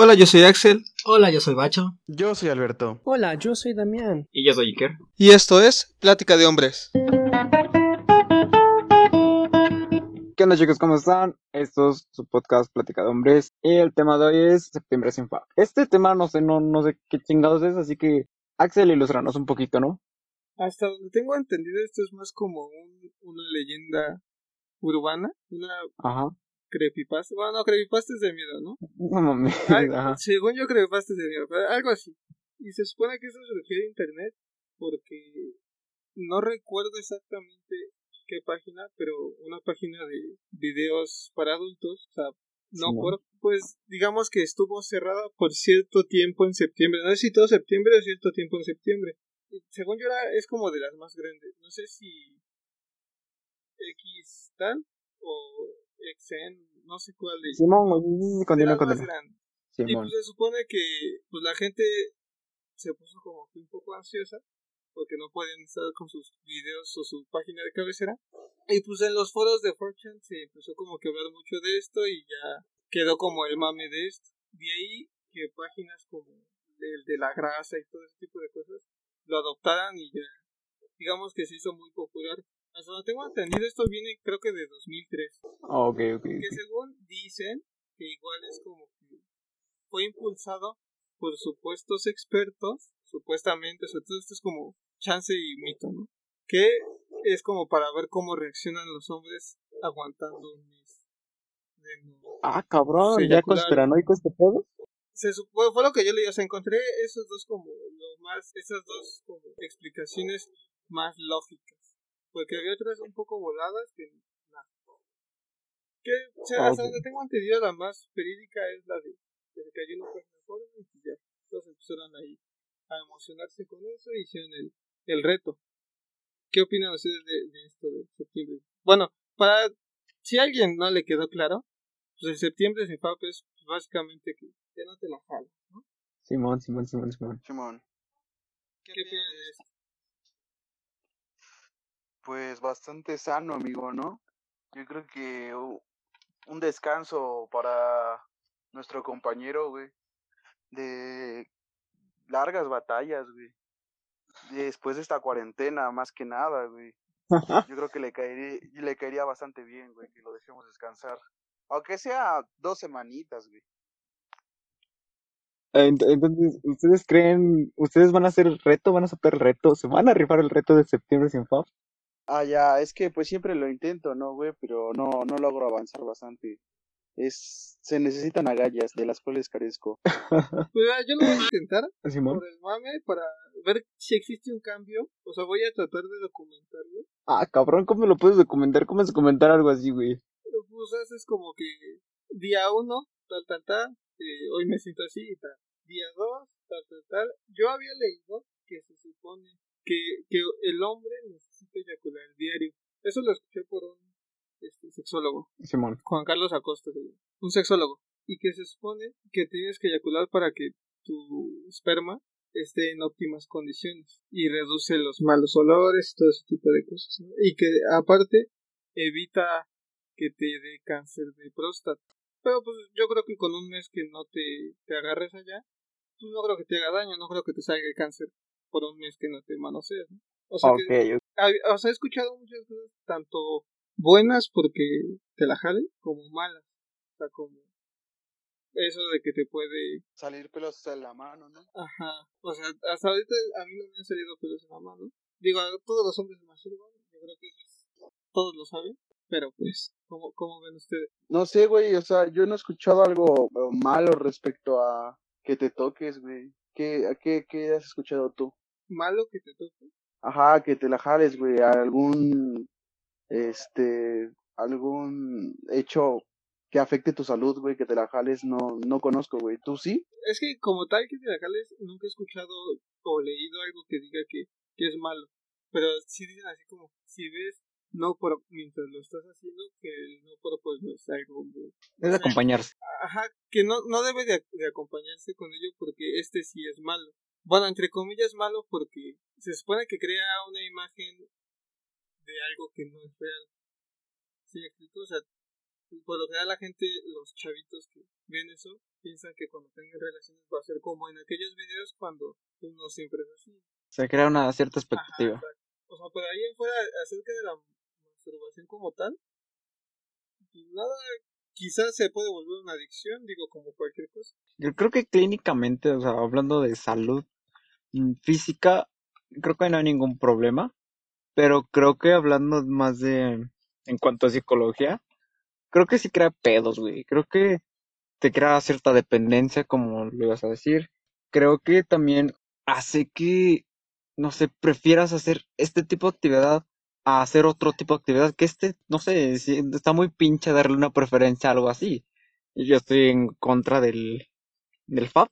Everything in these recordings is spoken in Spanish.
Hola, yo soy Axel. Hola, yo soy Bacho. Yo soy Alberto. Hola, yo soy Damián. Y yo soy Iker. Y esto es Plática de Hombres. ¿Qué onda chicos? ¿Cómo están? Esto es su podcast Plática de Hombres y el tema de hoy es Septiembre sin FAP. Este tema no sé, no, no sé qué chingados es, así que Axel ilustranos un poquito, ¿no? Hasta donde tengo entendido esto es más como un, una leyenda urbana, una Ajá. Creepypasta. Bueno, no, creepypasta es de miedo, ¿no? No mames. Según yo creepypasta es de miedo, pero algo así. Y se supone que eso surgió de internet porque no recuerdo exactamente qué página, pero una página de videos para adultos, o sea, no Sí, pues digamos que estuvo cerrada por cierto tiempo en septiembre, no sé si todo septiembre o cierto tiempo en septiembre. Y según yo era, es como de las más grandes, no sé si X tal o XN, no sé cuál de Simón, continúa. Y pues se supone que pues la gente se puso como que un poco ansiosa porque no podían estar con sus videos o su página de cabecera. Y pues en los foros de Fortune se empezó como que a hablar mucho de esto y ya quedó como el mame de esto. De ahí que páginas como el de la grasa y todo ese tipo de cosas lo adoptaran y ya digamos que se hizo muy popular. Hasta donde tengo entendido esto viene creo que de 2003 Ah, ok, ok. que según dicen que igual es como que fue impulsado por supuestos expertos, supuestamente, o sea, todo esto es como chance y mito, ¿no? Que es como para ver cómo reaccionan los hombres aguantando un mes. de Ah, cabrón, ya conspiranoico este pedo. Se supo- fue lo que yo leí, o sea, encontré esos dos como lo más, esas dos como explicaciones más lógicas. Porque había otras un poco voladas que nada. Que, o sea, Ah, hasta donde tengo entendido, la más verídica es la de que se cayó en una página y pues ya, todos empezaron ahí a emocionarse con eso y hicieron el, el reto. ¿Qué opinan ustedes de, de esto de septiembre? Bueno, para si a alguien no le quedó claro, pues el septiembre sin FAP es pues, básicamente que ya no te la jalas, ¿no? Simón, Simón, Simón, Simón. Simón. ¿Qué opinan de esto? Pues bastante sano, amigo, ¿no? Yo creo que un descanso para nuestro compañero, güey. De largas batallas, güey. Después de esta cuarentena, más que nada, güey. Yo creo que le caería, le caería bastante bien, güey, que lo dejemos descansar. Aunque sea dos semanitas, güey. Ent- Entonces, ¿ustedes creen, ustedes van a hacer el reto, van a aceptar el reto, se van a rifar el reto de septiembre sin FAP? Ah, ya, es que pues siempre lo intento, ¿no, güey? Pero no, no logro avanzar bastante. Es, se necesitan agallas de las cuales carezco. Pues ah, yo lo voy a intentar Simón. por el mame para ver si existe un cambio. O sea, voy a tratar de documentarlo. Ah, cabrón, ¿cómo lo puedes documentar? ¿Cómo es documentar algo así, güey? Pero pues haces como que día uno, tal, tal, tal, eh, hoy me siento así y tal. Día dos, tal, tal, tal. Yo había leído que se supone que, que el hombre eyacular diario. Eso lo escuché por un este, sexólogo. Simón. Juan Carlos Acosta, un sexólogo, y que se supone que tienes que eyacular para que tu esperma esté en óptimas condiciones y reduce los malos olores y todo ese tipo de cosas. ¿no? Y que aparte evita que te dé cáncer de próstata. Pero pues yo creo que con un mes que no te, te agarres allá, pues no creo que te haga daño, no creo que te salga el cáncer por un mes que no te manoseas. ¿no? O sea, que, o sea, he escuchado muchas cosas, tanto buenas porque te la jalen, como malas. O sea, como eso de que te puede... Salir pelos en la mano, ¿no? Ajá. O sea, hasta ahorita a mí no me han salido pelos en la mano. Digo, a todos los hombres se masturban, yo creo que eso es... Todos lo saben. Pero pues, ¿cómo, cómo ven ustedes? No sé, güey, o sea, yo no he escuchado algo eh, malo respecto a que te toques, güey. ¿Qué, a qué, ¿Qué has escuchado tú? ¿Malo que te toque? Ajá, que te la jales, güey, a algún, este, algún hecho que afecte tu salud, güey, que te la jales, no, no conozco, güey. ¿Tú sí? Es que como tal que te la jales, nunca he escuchado o leído algo que diga que, que es malo. Pero sí dicen así como, si ves no por mientras lo estás haciendo, que el no por pues no es algo muy... Es acompañarse. Ajá, que no, no debe de, de acompañarse con ello porque este sí es malo. Bueno, entre comillas malo porque se supone que crea una imagen de algo que no es real. ¿Sí? O sea, por lo general la gente, los chavitos que ven eso, piensan que cuando tengan relaciones va a ser como en aquellos videos cuando pues, no siempre es así. Se crea una cierta expectativa. O sea, pero ahí en fuera, acerca de la masturbación como tal, pues nada, quizás se puede volver una adicción, digo, como cualquier cosa. Yo creo que clínicamente, o sea, hablando de salud física, creo que no hay ningún problema. Pero creo que hablando más de, en cuanto a psicología, creo que sí crea pedos, güey. Creo que te crea cierta dependencia, como lo ibas a decir. Creo que también hace que, no sé, prefieras hacer este tipo de actividad a hacer otro tipo de actividad que este, no sé, está muy pinche darle una preferencia a algo así. Yo estoy en contra del, del FAP.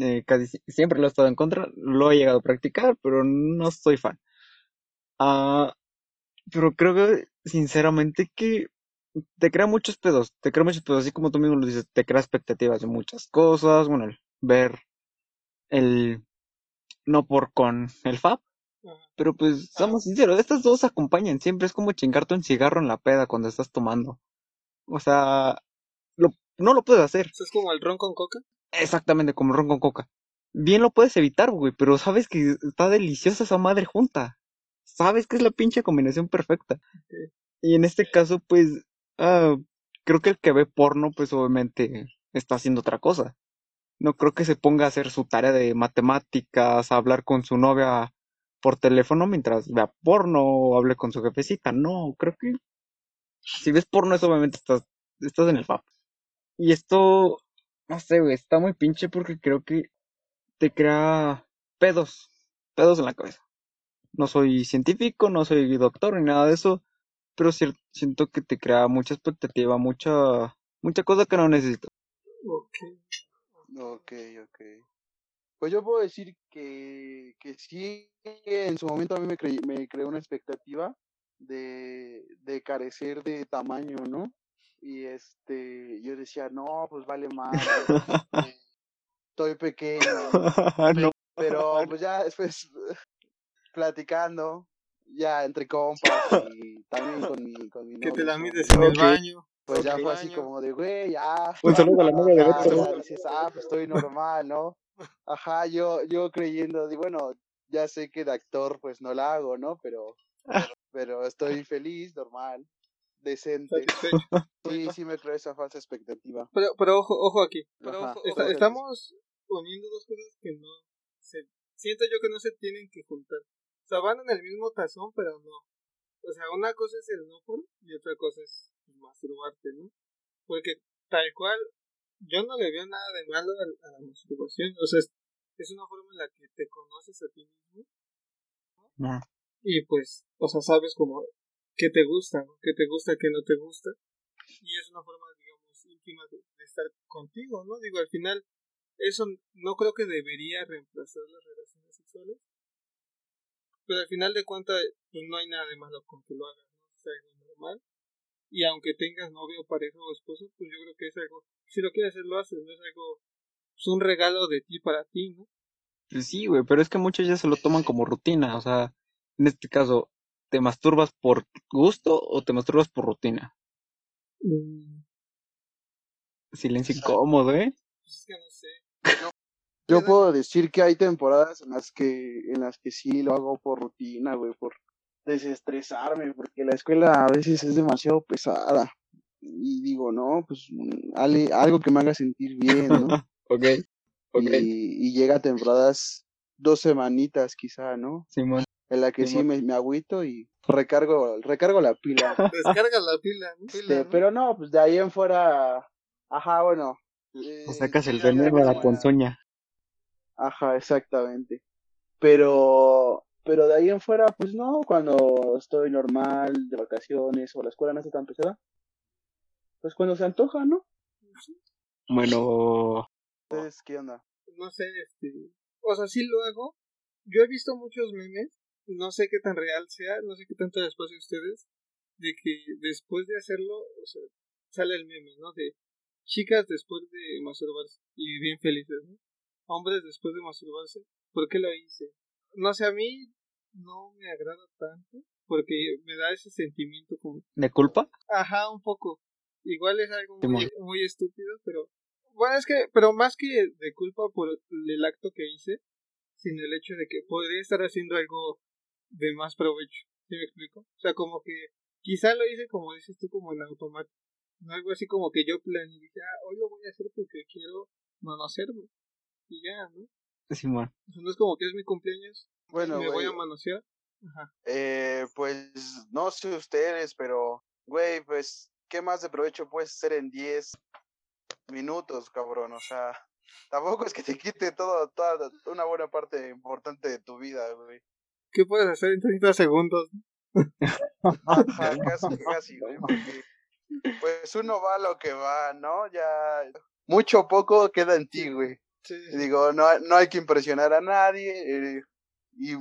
Eh, casi si- siempre lo he estado en contra. Lo he llegado a practicar, pero no soy fan. Ah, pero creo que, sinceramente, que te crea muchos pedos. Te crea muchos pedos, así como tú mismo lo dices, te crea expectativas de muchas cosas. Bueno, el ver el no por con el FAP. Ajá. Pero pues, seamos sinceros, estas dos acompañan siempre. Es como chingarte un cigarro en la peda cuando estás tomando. O sea, lo, no lo puedes hacer. Es como el ron con coca. Exactamente, como ron con coca. Bien lo puedes evitar, güey, pero sabes que está deliciosa esa madre junta. Sabes que es la pinche combinación perfecta. Y en este caso, pues, ah, creo que el que ve porno, pues obviamente está haciendo otra cosa. No creo que se ponga a hacer su tarea de matemáticas, a hablar con su novia por teléfono mientras vea porno o hable con su jefecita. No, creo que si ves porno, eso obviamente estás, estás en el FAP. Y esto, no sé, güey, está muy pinche porque creo que te crea pedos, pedos en la cabeza. No soy científico, no soy doctor ni nada de eso, pero siento que te crea mucha expectativa, mucha, mucha cosa que no necesitas. Ok. Ok, ok. Pues yo puedo decir que, que sí, en su momento a mí me, creí- me creó una expectativa de, de carecer de tamaño, ¿no? Y este, yo decía, no, pues vale más, estoy pequeño, no, pero pues ya después platicando, ya entre compas y también con mi, con mi Que te la mides en el Ok. baño. Pues ya Ok. fue así como de, güey, ya. Un saludo a la novia de Beto. ya dices, ah, pues estoy normal, ¿no? Ajá, yo, yo creyendo, di, bueno, ya sé que de actor pues no la hago, ¿no? Pero, pero estoy feliz, normal, decente. Sí, sí me creo esa falsa expectativa. Pero, pero ojo, ojo aquí. Ajá, Está- ojo. estamos poniendo dos cosas que no se siento yo que no se tienen que juntar. O sea, van en el mismo tazón, pero no. O sea, una cosa es el no por y otra cosa es masturbarte, ¿no? Porque tal cual, yo no le veo nada de malo a, a la masturbación. O sea, es, es una forma en la que te conoces a ti mismo No. y pues, o sea, sabes como qué te gusta, ¿no? qué te gusta, qué no te gusta. Y es una forma, digamos, íntima de, de estar contigo, ¿no? Digo, al final, eso no creo que debería reemplazar las relaciones sexuales. Pero al final de cuentas, pues no hay nada de malo con que lo hagas, ¿no? Es algo normal. Y aunque tengas novio, pareja o esposo, pues yo creo que es algo, si lo quieres hacer, lo haces, no es algo, es un regalo de ti para ti, ¿no? Pues sí, güey, pero es que muchos ya se lo toman como rutina, o sea, en este caso, ¿te masturbas por gusto o te masturbas por rutina? Mm, Silencio incómodo, ¿eh? pues es que no sé. Yo puedo decir que hay temporadas en las que, en las que sí lo hago por rutina, güey, por desestresarme, porque la escuela a veces es demasiado pesada. Y digo, no, pues mm, ale- algo que me haga sentir bien, ¿no? Ok, ok, y, y llega temporadas, dos semanitas quizá, ¿no? Simón. En la que sí me, me agüito y recargo, recargo la pila. Descarga la pila, ¿no? Este, pero no, pues de ahí en fuera, ajá, bueno. eh, sacas el veneno a la ponzoña. Ajá, exactamente. Pero, pero de ahí en fuera, pues no, cuando estoy normal, de vacaciones o la escuela no está tan pesada, pues cuando se antoja, ¿no? Bueno, Entonces, ¿qué onda? no sé, este, o sea, sí lo hago. Yo he visto muchos memes, no sé qué tan real sea, no sé qué tanto les pase a ustedes, de que después de hacerlo, o sea, sale el meme, ¿no? De chicas después de masturbarse y bien felices, ¿no? Hombres después de masturbarse, ¿por qué lo hice? No sé, a mí no me agrada tanto, porque me da ese sentimiento como ¿de culpa? Ajá, un poco. Igual es algo muy, muy estúpido, pero Bueno, es que, pero más que de culpa por el acto que hice, sino el hecho de que podría estar haciendo algo de más provecho. ¿Sí me explico? O sea, como que quizá lo hice como dices tú, como en automático. No algo así como que yo planeé y dije, ah, hoy lo voy a hacer porque quiero manosearme. Y ya, ¿no? Sí, man. O sea, no es como que es mi cumpleaños, Bueno, me voy a manosear. Ajá. eh, pues no sé ustedes, pero, güey, pues, ¿qué más de provecho puedes hacer en 10 minutos, cabrón? O sea, tampoco es que te quite todo, toda una buena parte importante de tu vida, güey. ¿Qué puedes hacer en 30 segundos? Casi, casi, güey, pues uno va a lo que va, ¿no? Ya, mucho o poco queda en ti, güey. Sí, digo, no, no hay que impresionar a nadie eh, y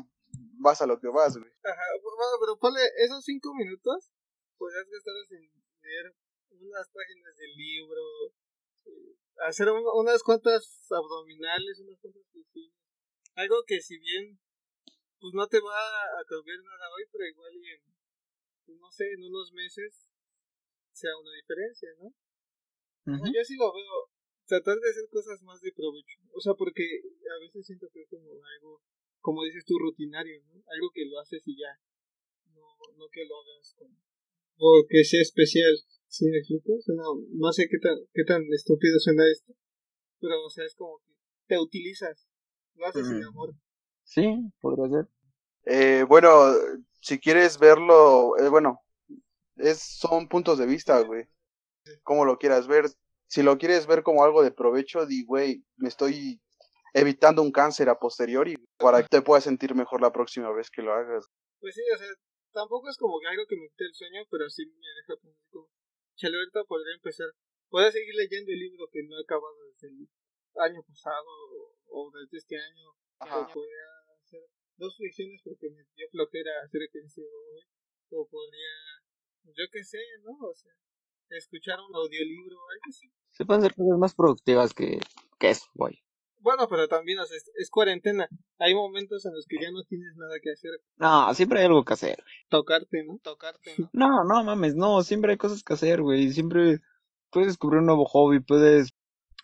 vas a lo que vas, güey. Ajá, bueno, pero ponle esos 5 minutos, podrías gastarlos en leer unas páginas del libro, eh, hacer un- unas cuantas abdominales, unas cuantas flexiones. Algo que si bien pues no te va a cambiar nada hoy, pero igual y en, pues, no sé, en unos meses sea una diferencia, ¿no? Yo sí lo veo, tratar de hacer cosas más de provecho. O sea, porque a veces siento que es como algo, como dices tú, rutinario, ¿no? Algo que lo haces y ya. No, no que lo hagas con... O que sea especial. ¿Sí me explico? Suena- no sé qué tan, qué tan estúpido suena esto. Pero, o sea, es como que te utilizas. Lo haces sin Mm. amor. Sí, podría ser. Eh, bueno, si quieres verlo, eh, bueno, es, son puntos de vista, güey. Como lo quieras ver. Si lo quieres ver como algo de provecho, di, güey, me estoy evitando un cáncer a posteriori para que te puedas sentir mejor la próxima vez que lo hagas. Pues sí, o sea, tampoco es como que algo que me quite el sueño, pero sí me deja como, chale, ahorita podría empezar, podría seguir leyendo el libro que no he acabado desde el año pasado o, o desde este año, Ajá. podría dos flexiones porque me dio flojera hacer ejercicio hoy, o podría, yo qué sé, ¿no? O sea, escuchar un audiolibro o algo así. Se pueden hacer cosas más productivas que, que eso, güey. Bueno, pero también, o sea, es, es cuarentena. Hay momentos en los que ya no tienes nada que hacer. No, siempre hay algo que hacer. Tocarte, ¿no? Tocarte, ¿no? No, no mames, no, siempre hay cosas que hacer, güey. Siempre puedes descubrir un nuevo hobby, puedes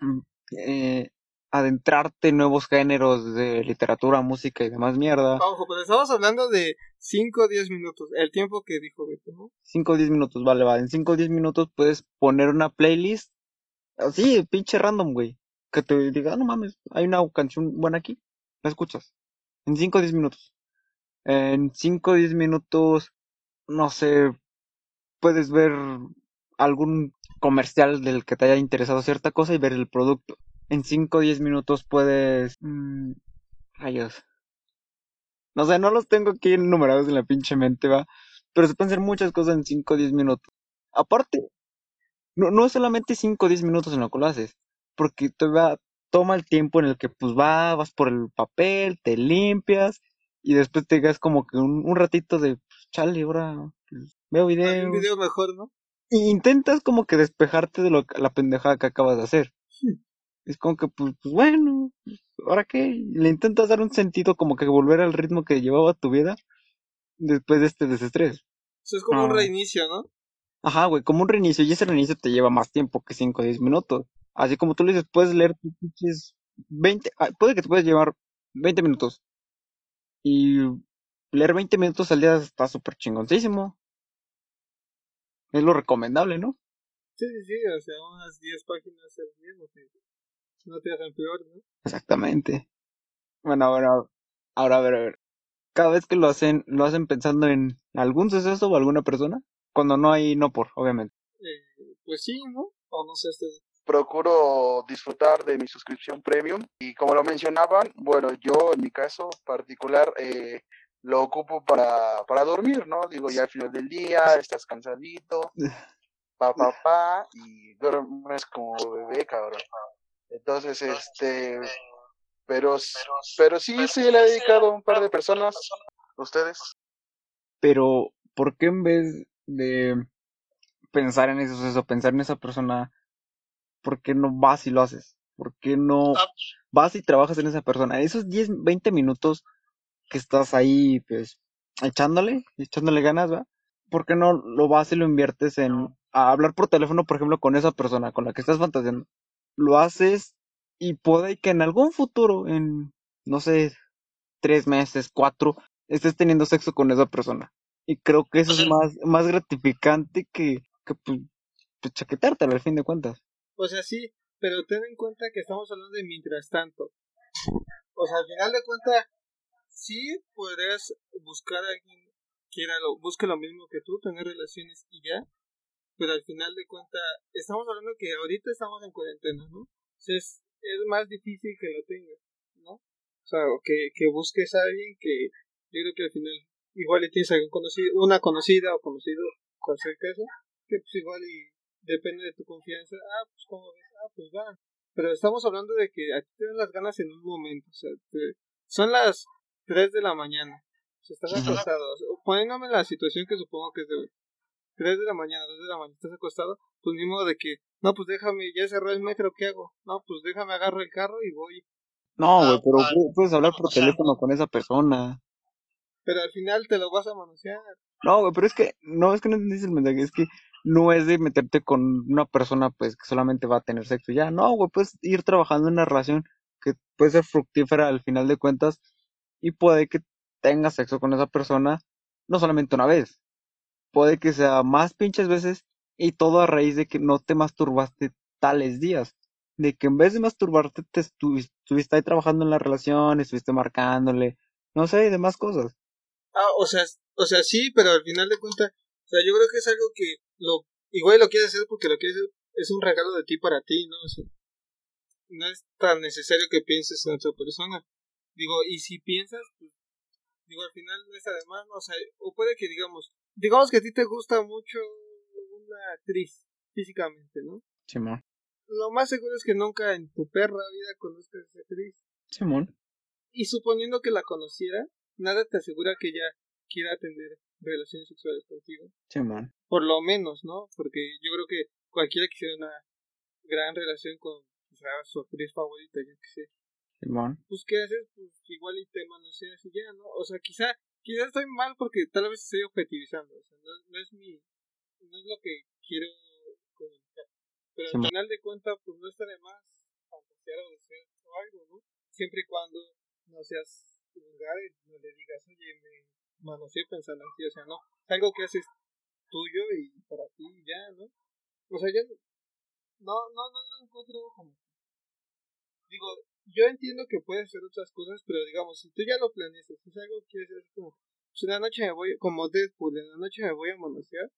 mm, eh, adentrarte en nuevos géneros de literatura, música y demás mierda. Ojo, pero estamos hablando de 5 o 10 minutos, el tiempo que dijo Beto, ¿no? 5 o 10 minutos, vale, vale. En 5 o 10 minutos puedes poner una playlist así, pinche random, güey. Que te diga, "Ah, no mames, hay una canción buena aquí, la escuchas. En 5 o 10 minutos. En 5 o 10 minutos, no sé, puedes ver algún comercial del que te haya interesado cierta cosa y ver el producto. En 5 o 10 minutos puedes... mm, rayos. No sé, no los tengo aquí enumerados en la pinche mente, va. Pero se pueden hacer muchas cosas en 5 o 10 minutos. Aparte, no, no es solamente 5 o 10 minutos en lo que lo haces. Porque te va, toma el tiempo en el que pues va, vas por el papel, te limpias y después te das como que un, un ratito de, pues, chale, ahora pues, veo Hay videos. un video mejor, ¿no? Y intentas como que despejarte de lo, que- la pendejada que acabas de hacer. Es como que, pues, pues, bueno, ¿ahora qué? Le intentas dar un sentido como que volver al ritmo que llevaba tu vida después de este desestrés. Eso es como un Ah. reinicio, ¿no? Ajá, güey, como un reinicio, y ese reinicio te lleva más tiempo que 5 o 10 minutos. Así como tú le dices, puedes leer tus pinches 20, ah, puede que te puedas llevar 20 minutos. Y leer 20 minutos al día está súper chingoncísimo. Es lo recomendable, ¿no? Sí, sí, sí, o sea, unas 10 páginas al día no te, hacen peor, ¿no? Exactamente. Bueno, ahora, ahora a ver, a ver. Cada vez que lo hacen, lo hacen pensando en algún suceso o alguna persona. Cuando no hay, no por, obviamente. Eh, pues sí, ¿no? O no sé, este, procuro disfrutar de mi suscripción premium y como lo mencionaban, bueno, yo en mi caso particular eh, lo ocupo para, para dormir, ¿no? Digo, ya al final del día estás cansadito, pa, pa, pa, y duermes como bebé, cabrón. Entonces, este, pero, pero sí, sí le he dedicado a un par de personas, ustedes. Pero, ¿por qué en vez de pensar en ese suceso, pensar en esa persona, ¿por qué no vas y lo haces? ¿Por qué no vas y trabajas en esa persona? Esos 10, 20 minutos que estás ahí, pues, echándole, echándole ganas, ¿va? ¿Por qué no lo vas y lo inviertes en a hablar por teléfono, por ejemplo, con esa persona con la que estás fantaseando? Lo haces y puede que en algún futuro, en, no sé, tres meses, cuatro, estés teniendo sexo con esa persona. Y creo que eso es más, más gratificante que, que pues, pues, chaquetártela al fin de cuentas. O sea, sí, pero ten en cuenta que estamos hablando de mientras tanto. O sea, al final de cuentas, sí podrías buscar a alguien que lo, busque lo mismo que tú, tener relaciones y ya, pero al final de cuentas, estamos hablando que ahorita estamos en cuarentena, ¿no? Sea, es, más difícil que lo tengas, ¿no? O sea, que, que busques a alguien que yo creo que al final igual y tienes algún conocido, una conocida o conocido, cualquier caso, que pues igual y depende de tu confianza, ah, pues como ves, ah, pues va. Pero estamos hablando de que aquí tienes las ganas en un momento, o sea, son las 3 de la mañana, o sea, estás acostado, poniéndome la situación que supongo que es de 3 de la mañana, 2 de la mañana, estás acostado, pues ni modo de que, no, pues déjame, ya cerró el metro, ¿qué hago? No, pues déjame agarro el carro y voy. No, güey, pero puedes hablar por teléfono con esa persona. Pero al final te lo vas a manosear. No, güey, pero es que, no, es que no entendiste el mensaje, es que no es de meterte con una persona, pues, que solamente va a tener sexo. Ya, no, güey, puedes ir trabajando en una relación que puede ser fructífera al final de cuentas y puede que tengas sexo con esa persona no solamente una vez, puede que sea más pinches veces y todo a raíz de que no te masturbaste tales días. De que en vez de masturbarte te estuviste ahí trabajando en la relación, estuviste marcándole, no sé, y demás cosas. Ah, o sea, o sea, sí, pero al final de cuentas, o sea, yo creo que es algo que lo igual lo quieres hacer porque lo quieres hacer, es un regalo de ti para ti, ¿no? no es tan necesario que pienses en otra persona. Digo, y si piensas, pues, digo, al final no es además, o sea, o puede que digamos, digamos que a ti te gusta mucho una actriz físicamente, ¿no? Simón. Lo más seguro es que nunca en tu perra vida conozcas a esa actriz. Simón. Y suponiendo que la conociera, nada te asegura que ella quiera tener relaciones sexuales contigo. Simón. Por lo menos, ¿no? Porque yo creo que cualquiera quisiera una gran relación con su actriz favorita, yo que sé. Simón. Pues, ¿qué haces? Pues igual y te manoseas y ya, ¿no? O sea, quizá, quizá estoy mal porque tal vez estoy objetivizando. O sea, no, es mi. No es lo que quiero comunicar. Pero al final de cuentas, pues no está de más fantasear o desear o algo, ¿no? Siempre y cuando no seas vulgar y no le digas, oye, me manoseé pensando así, o sea, no. Es algo que haces tuyo y para ti ya, ¿no? O sea, yo no, no, no, no encuentro como. Digo, yo entiendo que puedes hacer otras cosas, pero digamos, si tú ya lo planeas, si es algo que quieres hacer como, pues en la noche me voy, como Deadpool, en la noche me voy a manosear,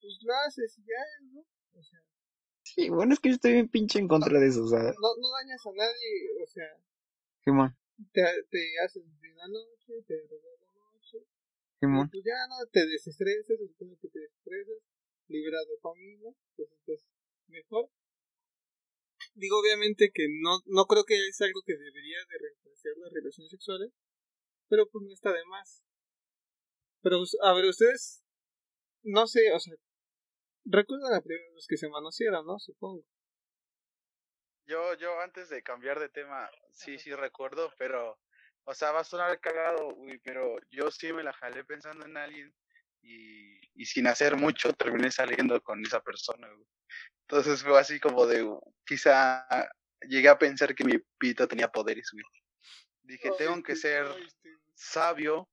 pues lo haces y ya, ¿no? O sea. Sí, bueno, es que yo estoy bien pinche en contra de eso, o sea. No, no dañas a nadie, o sea. ¿Qué más? Te, te haces bien la noche, te regalas la noche. ¿Qué más? Pues ya no te desestresas, se supone que te desestresas, libera dopamina, te sientes mejor digo obviamente que no, no creo que es algo que debería de reemplazar las relaciones sexuales, pero pues no está de más. Pero, a ver, ustedes, no sé, o sea, recuerdan la primera vez que se manosearon, ¿no? Supongo. Yo, yo antes de cambiar de tema, sí, sí recuerdo, pero, o sea, va a sonar cagado, uy, pero yo sí me la jalé pensando en alguien y, y sin hacer mucho terminé saliendo con esa persona, Entonces fue así como de, quizá llegué a pensar que mi pito tenía poderes, güey. Dije, tengo que ser sabio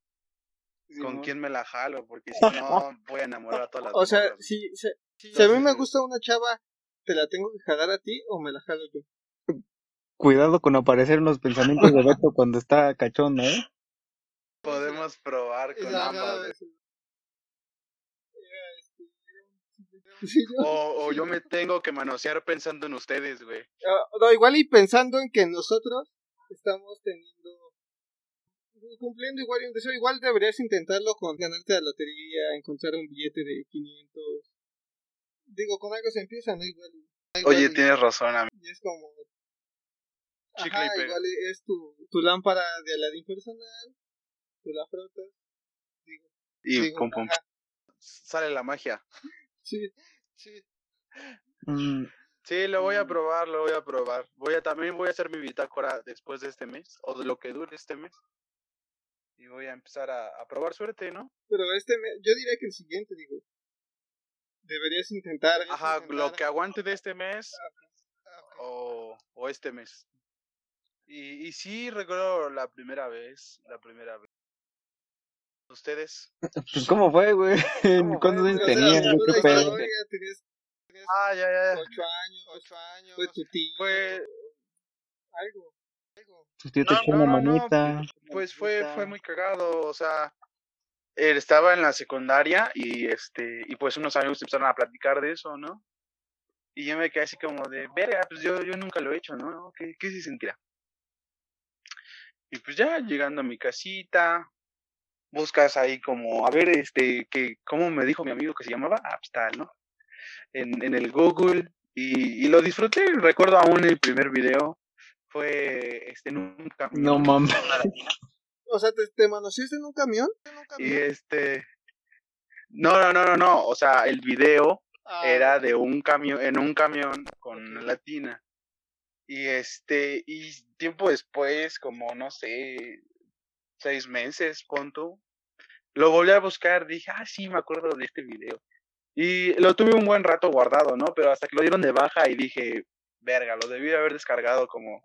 con quién me la jalo, porque si no voy a enamorar a todas las O sea, si, si, a mí me gusta una chava, ¿te la tengo que jalar a ti o me la jalo yo? Cuidado con aparecer en los pensamientos de Beto cuando está cachondo, ¿eh? Podemos probar con ambas. O, o, yo me tengo que manosear pensando en ustedes, güey. Ah, no, igual y pensando en que nosotros estamos teniendo cumpliendo igual un deseo, igual deberías intentarlo con ganarte la lotería, encontrar un billete de 500. Digo, con algo se empieza, ¿no? Igual. Oye, tienes razón, amigo. Y es como. Chicle y igual es tu, tu lámpara de Aladín personal, tú la frotas. Digo, y pum, pum. Sale la magia. Sí, sí. Mm. Sí, lo voy a mm. probar, lo voy a probar. Voy a también voy a hacer mi bitácora después de este mes o de lo que dure este mes. Y voy a empezar a, a probar suerte, ¿no? Pero este mes, yo diría que el siguiente, digo. Deberías intentar. Ajá, lo que aguante de este mes. o, o este mes. Y, y sí recuerdo la primera vez, la primera vez. ¿Ustedes? Pues, ¿cómo fue, güey? ¿Cómo ¿Cuántos fue, años tenías? Ah, ya, ya, ya. ocho años, ocho años. Fue tu tío. Fue, Algo, algo. Tu tío te No, echó no, una no, manita. pues fue, fue muy cagado, o sea, él estaba en la secundaria y este, y pues unos amigos empezaron a platicar de eso, ¿no? Y yo me quedé así como de, verga, pues yo, yo nunca lo he hecho, ¿no? ¿Qué, qué se sentirá? Y pues ya llegando a mi casita, buscas ahí como, a ver, este, que, ¿cómo me dijo mi amigo que se llamaba? Ah, pues tal, ¿no? En, en el Google, y, y lo disfruté, recuerdo aún el primer video, fue, este, en un camión. No mames. O sea, ¿te, te manoseaste en un camión? ¿En un Y este. No, no, no, no, no. O sea, el video Ah, era de un camión, en un camión con una latina. Y este, y tiempo después, como no sé, seis meses, punto, lo volví a buscar, dije, ah, sí, me acuerdo de este video. Y lo tuve un buen rato guardado, ¿no? Pero hasta que lo dieron de baja y dije, verga, lo debí haber descargado como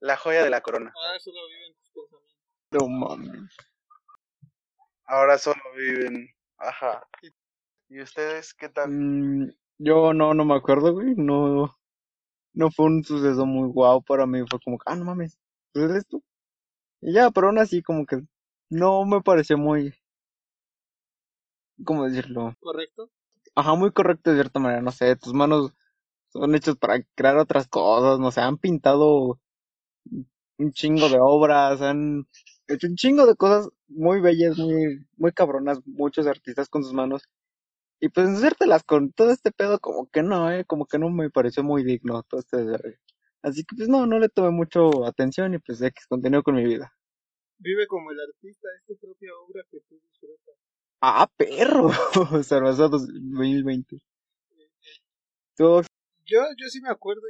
la joya de la corona. Ahora solo vive en tus pensamientos. No mames. Ahora solo viven, ajá. ¿Y ustedes qué tal? Mm, yo no, no me acuerdo, güey. No, no fue un suceso muy guau para mí. Fue como, ah, no mames, ¿pues eres tú? Y ya, pero aún así, como que no me pareció muy, ¿cómo decirlo? ¿Correcto? Ajá, muy correcto de cierta manera. No sé, tus manos son hechas para crear otras cosas. No sé, han pintado un chingo de obras, han hecho un chingo de cosas muy bellas, muy, muy cabronas, muchos artistas con sus manos. Y pues hacértelas con todo este pedo como que no, eh, como que no me pareció muy digno todo este desvergue. Así que pues no, no le tomé mucho atención y pues X, continúo con mi vida. Vive como el artista, es tu propia obra que tú disfrutas. ¡Ah, perro! Cerveza 2020. Tú, Yo, yo sí me acuerdo,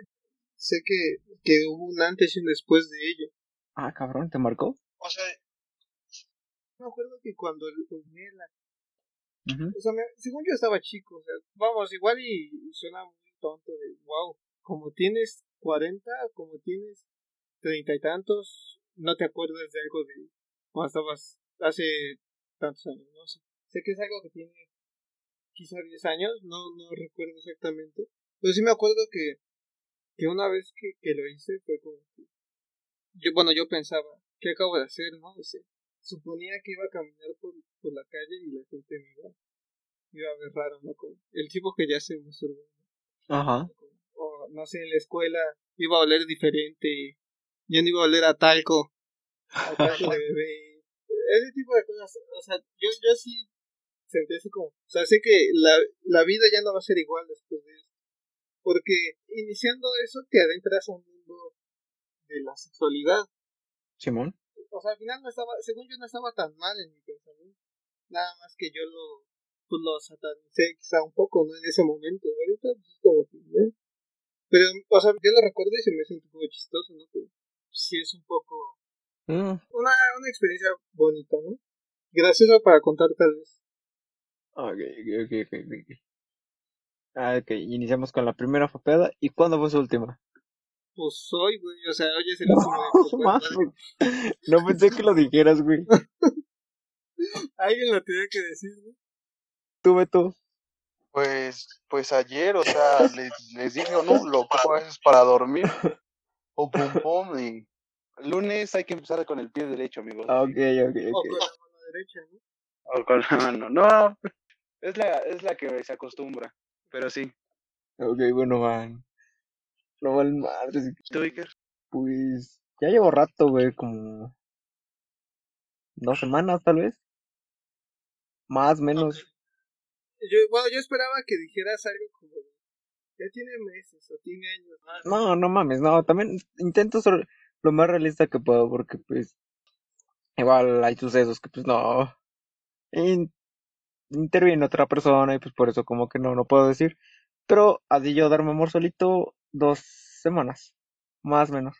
sé que, que hubo un antes y un después de ello. ah, cabrón, ¿te marcó? O sea, Me acuerdo que cuando la. O sea, me- según yo estaba chico, o sea, vamos, igual y suena muy tonto de, wow, como tienes 40, como tienes treinta y tantos, no te acuerdas de algo de cuando estabas hace tantos años, no sé. Sé que es algo que tiene quizá 10 años, no, no recuerdo exactamente, pero sí me acuerdo que, que una vez que, que lo hice fue como que, yo, bueno, yo pensaba, ¿qué acabo de hacer, no? O sea, suponía que iba a caminar por, por la calle y la gente me iba, iba a ver raro, ¿no? Como el tipo que ya se masturbó. Ajá. No sé, en la escuela iba a oler diferente, ya no iba a oler a talco, a talco de bebé, ese tipo de cosas, o sea, yo, yo sí sentí así como, o sea, sé que la, la vida ya no va a ser igual después de eso, porque iniciando eso te adentras a un mundo de la sexualidad, Simón. o sea, al final no estaba, según yo no estaba tan mal en mi pensamiento, nada más que yo lo, pues lo satanicé quizá un poco, ¿no? En ese momento, ahorita pues es como que, ¿eh? Pero, o sea, yo lo recuerdo y se me hace un poco chistoso, ¿no? Que sí es un poco, Mm, una, una experiencia bonita, ¿no? Graciosa para contar tal vez. ok, ok, ok, ok. Ah, ok, iniciamos con la primera fapeada. ¿Y cuándo fue su última? Pues hoy, güey, o sea, hoy es el último de No, mames. ¿no? Pensé que lo dijeras, güey. Alguien lo tenía que decir, ¿no? Tú, Beto. Pues, pues ayer, o sea, les, les dije, ¿no? Lo ocupo a veces para dormir. O pum pum y lunes hay que empezar con el pie derecho, amigos. Ah, ok, ok, O ok. con la mano derecha, ¿no? O con la mano. No, es la, es la que se acostumbra. Pero sí. Ok, bueno, van. No vale madre. ¿Tú, Iker? Pues ya llevo rato, güey, como dos semanas tal vez. Más, menos. Yo, bueno, yo esperaba que dijeras algo como, ya tiene meses o tiene años. No, no mames, no, también intento ser lo más realista que puedo porque pues igual hay sucesos que pues no in- interviene otra persona y pues por eso como que no, no puedo decir. Pero así yo darme amor solito dos semanas, más o menos.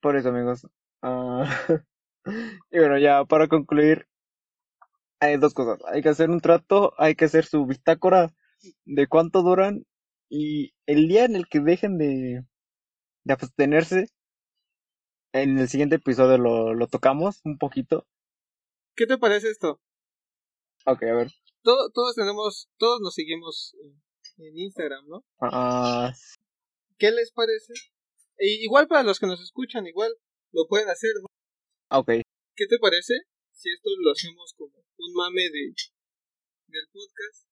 Por eso amigos. Ah, y bueno, ya para concluir, hay dos cosas. Hay que hacer un trato, hay que hacer su bitácora de cuánto duran Y el día en el que dejen de, de abstenerse, en el siguiente episodio lo, lo tocamos un poquito. ¿Qué te parece esto? Ok, a ver. Todo- todos tenemos, todos nos seguimos en, Instagram, ¿no? Ah, ¿Qué les parece? E igual para los que nos escuchan, igual lo pueden hacer, ¿no? ok. ¿Qué te parece si esto lo hacemos como un mame de del podcast?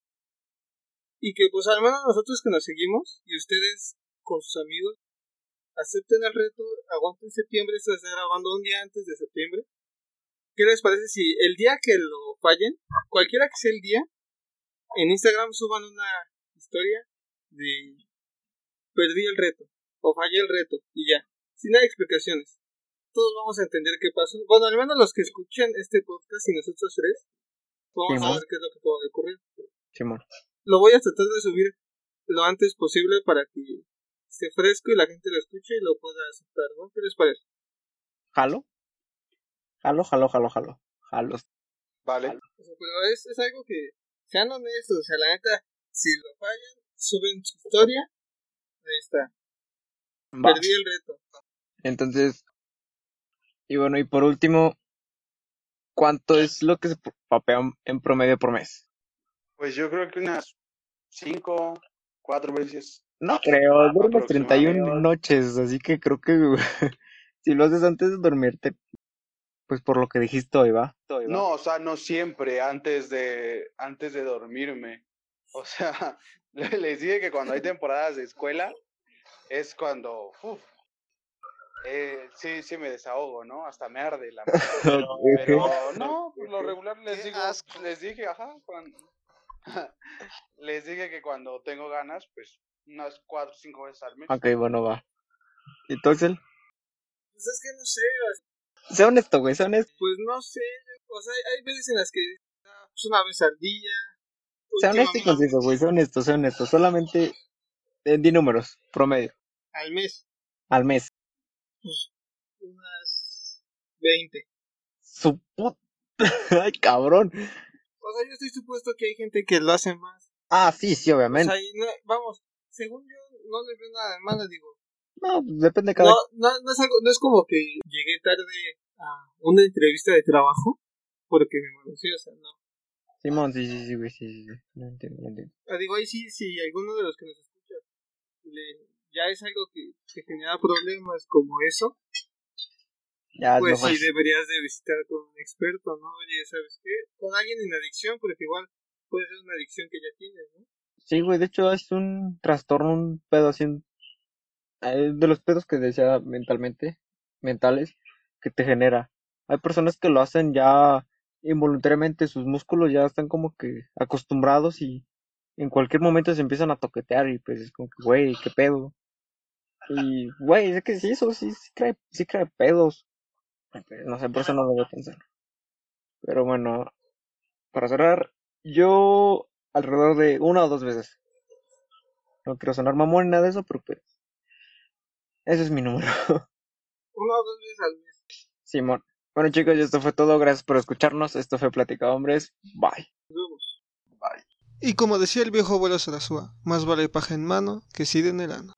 Y que pues al menos nosotros que nos seguimos y ustedes con sus amigos acepten el reto, aguanten septiembre, esto se está grabando un día antes de septiembre. ¿Qué les parece si el día que lo fallen, cualquiera que sea el día, en Instagram suban una historia de perdí el reto o fallé el reto y ya, sin dar explicaciones? Todos vamos a entender qué pasó. Bueno, al menos los que escuchan este podcast y nosotros tres, vamos Sí, a ver qué es lo que puede ocurrir. Simón. Lo voy a tratar de subir lo antes posible para que esté fresco y la gente lo escuche y lo pueda aceptar, ¿no? ¿Qué les parece? ¿Jalo? Jalo, jalo, jalo, jalo. Jalo. Vale. O sea, pero es, es algo que sean honestos, o sea, la neta, si lo fallan, suben su historia, ahí está, Va. perdí el reto. Entonces, y bueno, y por último, ¿cuánto es lo que se papea en promedio por mes? Pues yo creo que unas cinco, cuatro veces. No creo, duermes 31 Aproximadamente. noches, así que creo que si lo haces antes de dormirte, pues por lo que dijiste hoy, ¿va? Hoy, ¿va? No, o sea, no siempre antes de antes de dormirme. O sea, le- les dije que cuando hay temporadas de escuela es cuando uf, eh, sí, sí me desahogo, ¿no? Hasta me arde la mano. Pero no, por lo regular les digo, les dije, ajá, cuando- les dije que cuando tengo ganas, pues unas cuatro o cinco veces al mes. Ok, bueno, va. Entonces, Pues es que no sé, o sea, sé honesto, güey, sé honesto. pues no sé, o sea, hay, hay veces en las que ah, pues una vez al día. Sé honesto y conciso, güey, sé honesto, sé honesto. Solamente eh, di números, promedio, Al mes, al mes. Unas 20. Su put... Ay, cabrón. O sea, yo estoy supuesto que hay gente que lo hace más. Ah, sí, sí, O obviamente. sea, y no- vamos, según yo, no le veo nada de malo, digo. No, pues, depende de cada No, no, no es algo, no es como que llegué tarde a una entrevista de trabajo porque me manoseé, o sea, no. Simón, sí, sí, sí, güey, sí, sí, sí. No entiendo, no entiendo. Ah, digo, ahí sí, si alguno de los que nos escucha le- ya es algo que, que genera problemas como eso, Ya, pues no, sí deberías de visitar con un experto, ¿no? Oye, ¿sabes qué? Con alguien en adicción, porque igual puede ser una adicción que ya tienes, ¿no? Sí, güey, de hecho es un trastorno, un pedo así, eh, de los pedos que decía mentalmente, mentales, que te genera. Hay personas que lo hacen ya involuntariamente, sus músculos ya están como que acostumbrados y en cualquier momento se empiezan a toquetear y pues es como que, güey, qué pedo. Y, güey, es que sí, eso sí, sí trae, sí trae pedos. No sé, por eso no lo voy a pensar. Pero bueno, para cerrar, yo alrededor de una o dos veces. No quiero sonar mamón ni nada de eso, pero pues. Ese es mi número. Una o dos veces al mes. Simón. Bueno chicos, y esto fue todo. Gracias por escucharnos. Esto fue Plática Hombres. Bye. Nos vemos. Y como decía el viejo abuelo Sarasúa, más vale paja en mano que sida en el ano.